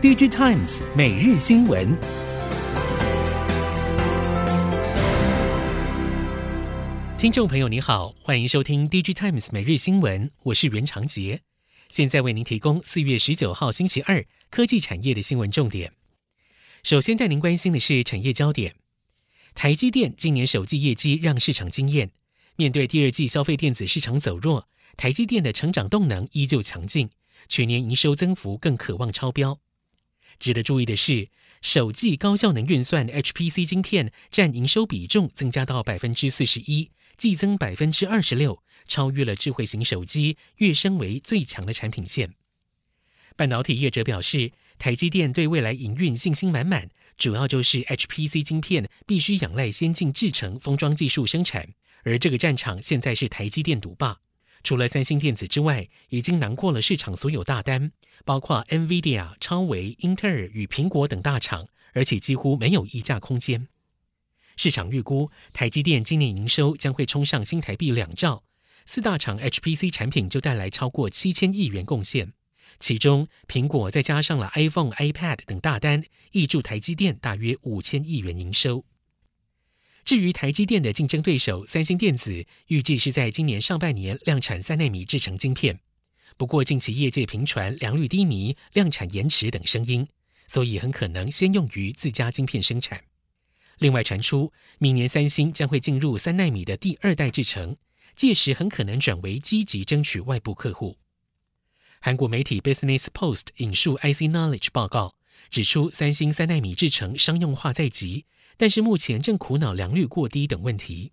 DG Times 每日新闻，听众朋友你好，欢迎收听 DG Times 每日新闻，我是袁长杰，现在为您提供四月十九号星期二科技产业的新闻重点。首先带您关心的是产业焦点，台积电今年首季业绩让市场惊艳，面对第二季消费电子市场走弱，台积电的成长动能依旧强劲，全年营收增幅更可望超标。值得注意的是，首季高效能运算 HPC 晶片占营收比重增加到百分之四十一，季增百分之二十六，超越了智慧型手机，跃升为最强的产品线。半导体业者表示，台积电对未来营运信心满满，主要就是 HPC 晶片必须仰赖先进制程封装技术生产，而这个战场现在是台积电独霸。除了三星电子之外，已经囊括了市场所有大单，包括 NVIDIA、超微、英特尔与苹果等大厂，而且几乎没有溢价空间。市场预估，台积电今年营收将会冲上新台币两兆，四大厂 HPC 产品就带来超过七千亿元贡献，其中苹果再加上了 iPhone、iPad 等大单，挹注台积电大约五千亿元营收。至于台积电的竞争对手三星电子，预计是在今年上半年量产三奈米制程晶片。不过近期业界频传良率低迷、量产延迟等声音，所以很可能先用于自家晶片生产。另外传出，明年三星将会进入三奈米的第二代制程，届时很可能转为积极争取外部客户。韩国媒体 Business Post 引述 IC Knowledge 报告，指出三星三奈米制程商用化在即。但是目前正苦恼良率过低等问题。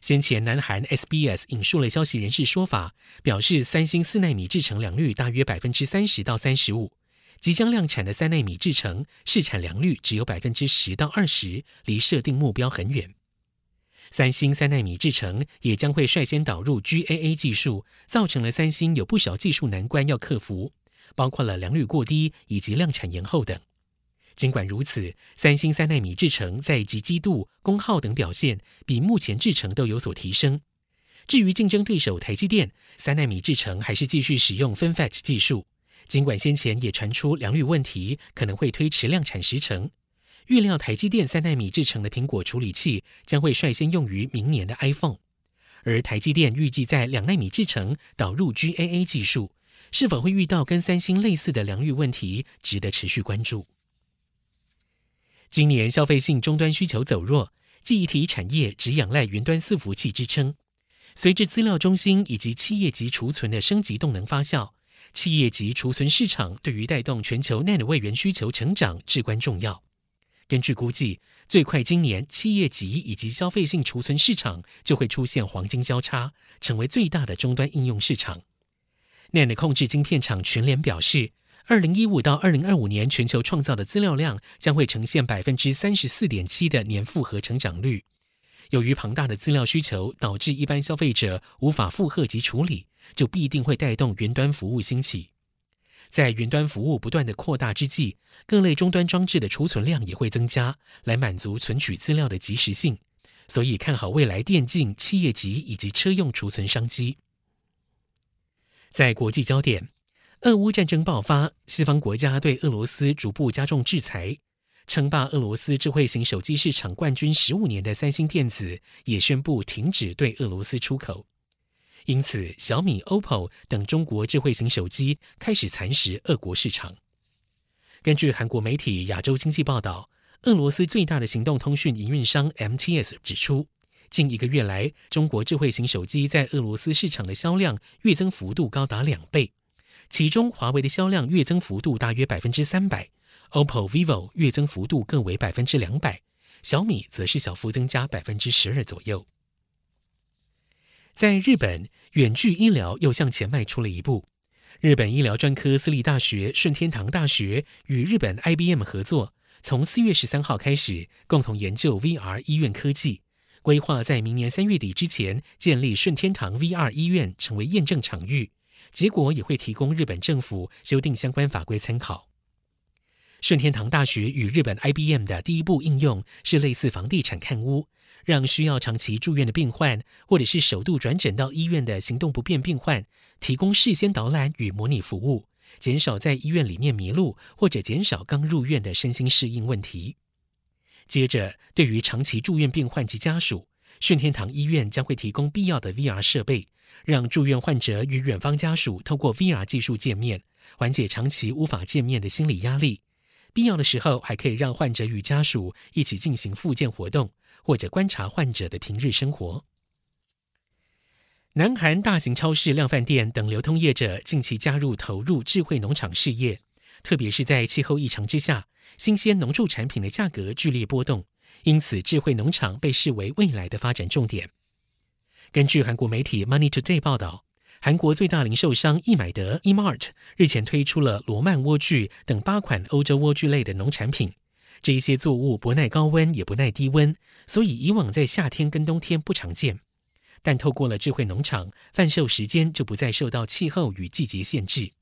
先前南韩 SBS 引述了消息人士说法，表示三星四纳米制程良率大约百分之三十到三十五，即将量产的三纳米制程试产良率只有百分之十到二十，离设定目标很远。三星三纳米制程也将会率先导入 GAA 技术，造成了三星有不少技术难关要克服，包括了良率过低以及量产延后等。尽管如此，三星三纳米制程在极基度、功耗等表现比目前制程都有所提升。至于竞争对手台积电，三纳米制程还是继续使用 FinFET 技术。尽管先前也传出良率问题，可能会推迟量产时程。预料台积电三纳米制程的苹果处理器将会率先用于明年的 iPhone，而台积电预计在两纳米制程导入 GAA 技术，是否会遇到跟三星类似的良率问题，值得持续关注。今年消费性终端需求走弱，记忆体产业只仰赖云端伺服器支撑。随着资料中心以及企业级储存的升级动能发酵，企业级储存市场对于带动全球 NAND 位元需求成长至关重要。根据估计，最快今年企业级以及消费性储存市场就会出现黄金交叉，成为最大的终端应用市场。NAND 控制晶片厂群联表示。二零一五到二零二五年，全球创造的资料量将会呈现百分之三十四点七的年复合成长率。由于庞大的资料需求导致一般消费者无法负荷及处理，就必定会带动云端服务兴起。在云端服务不断的扩大之际，各类终端装置的储存量也会增加，来满足存取资料的即时性。所以看好未来电竞、企业级以及车用储存商机。在国际焦点。俄乌战争爆发，西方国家对俄罗斯逐步加重制裁。称霸俄罗斯智慧型手机市场冠军十五年的三星电子也宣布停止对俄罗斯出口。因此，小米、OPPO 等中国智慧型手机开始蚕食俄国市场。根据韩国媒体《亚洲经济报道》，俄罗斯最大的行动通讯营运商 MTS 指出，近一个月来，中国智慧型手机在俄罗斯市场的销量月增幅度高达两倍。其中，华为的销量月增幅度大约百分之三百，OPPO、VIVO 月增幅度更为百分之两百，小米则是小幅增加百分之十二左右。在日本，远距医疗又向前迈出了一步。日本医疗专科私立大学顺天堂大学与日本 IBM 合作，从四月十三号开始，共同研究 VR 医院科技，规划在明年三月底之前建立顺天堂 VR 医院，成为验证场域。结果也会提供日本政府修订相关法规参考。顺天堂大学与日本 IBM 的第一步应用是类似房地产看屋，让需要长期住院的病患或者是首度转诊到医院的行动不便病患，提供事先导览与模拟服务，减少在医院里面迷路，或者减少刚入院的身心适应问题。接着，对于长期住院病患及家属，顺天堂医院将会提供必要的 VR 设备，让住院患者与远方家属透过 VR 技术见面，缓解长期无法见面的心理压力。必要的时候，还可以让患者与家属一起进行复健活动，或者观察患者的平日生活。南韩大型超市、量贩店等流通业者近期加入投入智慧农场事业，特别是在气候异常之下，新鲜农畜产品的价格剧烈波动，因此智慧农场被视为未来的发展重点。根据韩国媒体 Money Today 报道，韩国最大零售商易买得 （E-Mart） 日前推出了罗曼莴苣等八款欧洲莴苣类的农产品。这一些作物不耐高温，也不耐低温，所以以往在夏天跟冬天不常见。但透过了智慧农场，贩售时间就不再受到气候与季节限制。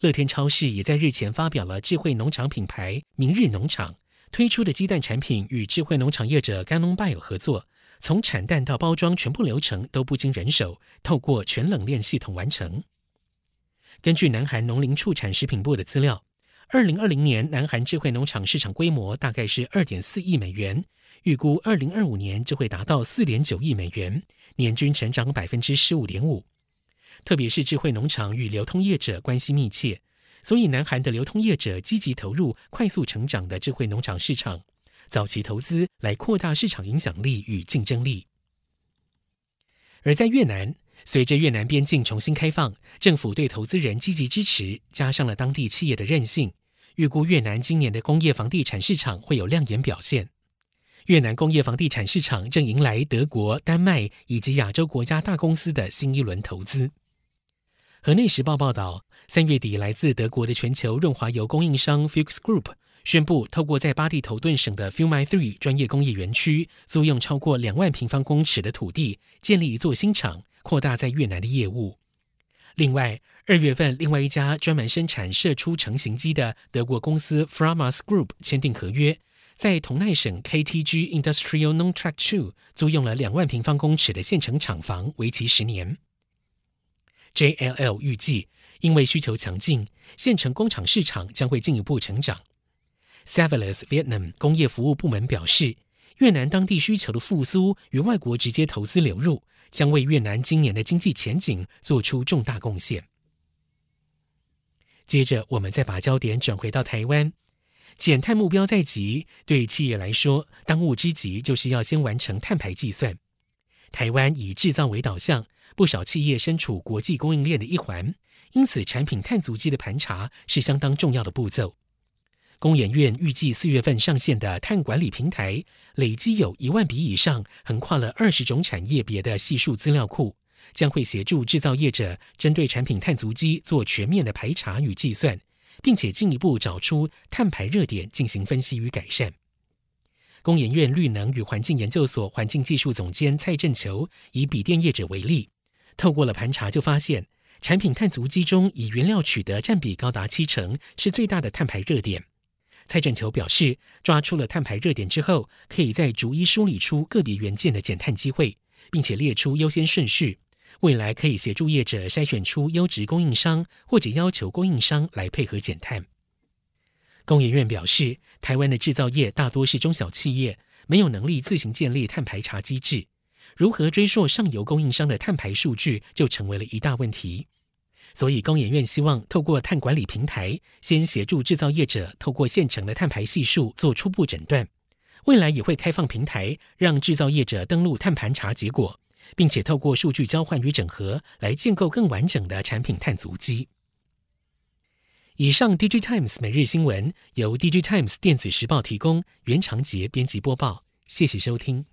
乐天超市也在日前发表了智慧农场品牌“明日农场”推出的鸡蛋产品，与智慧农场业者 Gannon b i 合作，从产蛋到包装全部流程都不经人手，透过全冷链系统完成。根据南韩农林畜产食品部的资料。二零二零年，南韩智慧农场市场规模大概是二点四亿美元，预估二零二五年就会达到四点九亿美元，年均成长百分之十五点五。特别是智慧农场与流通业者关系密切，所以南韩的流通业者积极投入快速成长的智慧农场市场，早期投资来扩大市场影响力与竞争力。而在越南，随着越南边境重新开放，政府对投资人积极支持，加上了当地企业的韧性，预估越南今年的工业房地产市场会有亮眼表现。越南工业房地产市场正迎来德国、丹麦以及亚洲国家大公司的新一轮投资。河内时报报道，三月底来自德国的全球润滑油供应商 Fuchs Group 宣布，透过在巴地头顿省的 Philmy Three 专业工业园区租用超过两万平方公尺的土地，建立一座新厂。扩大在越南的业务。另外，二月份，另外一家专门生产射出成型机的德国公司 Framas Group 签订合约，在同奈省 KTG Industrial Non Track Two 租用了两万平方公尺的现成厂房，为期十年。JLL 预计，因为需求强劲，现成工厂市场将会进一步成长。Savelis Vietnam 工业服务部门表示，越南当地需求的复苏与外国直接投资流入。将为越南今年的经济前景做出重大贡献。接着，我们再把焦点转回到台湾，减碳目标在即，对企业来说，当务之急就是要先完成碳排计算。台湾以制造为导向，不少企业身处国际供应链的一环，因此产品碳足迹的盘查是相当重要的步骤。工研院预计四月份上线的碳管理平台，累积有一万笔以上，横跨了二十种产业别的系数资料库，将会协助制造业者针对产品碳足迹做全面的排查与计算，并且进一步找出碳排热点进行分析与改善。工研院绿能与环境研究所环境技术总监蔡振球以笔电业者为例，透过了盘查就发现，产品碳足迹中以原料取得占比高达七成，是最大的碳排热点。蔡振球表示，抓出了碳排热点之后，可以再逐一梳理出个别元件的减碳机会，并且列出优先顺序。未来可以协助业者筛选出优质供应商，或者要求供应商来配合减碳。工研院表示，台湾的制造业大多是中小企业，没有能力自行建立碳排查机制，如何追溯上游供应商的碳排数据，就成为了一大问题。所以，工研院希望透过碳管理平台，先协助制造业者透过现成的碳排系数做初步诊断。未来也会开放平台，让制造业者登录碳盘查结果，并且透过数据交换与整合，来建构更完整的产品碳足迹。以上 D J Times 每日新闻由 D J Times 电子时报提供，袁长杰编辑播报。谢谢收听。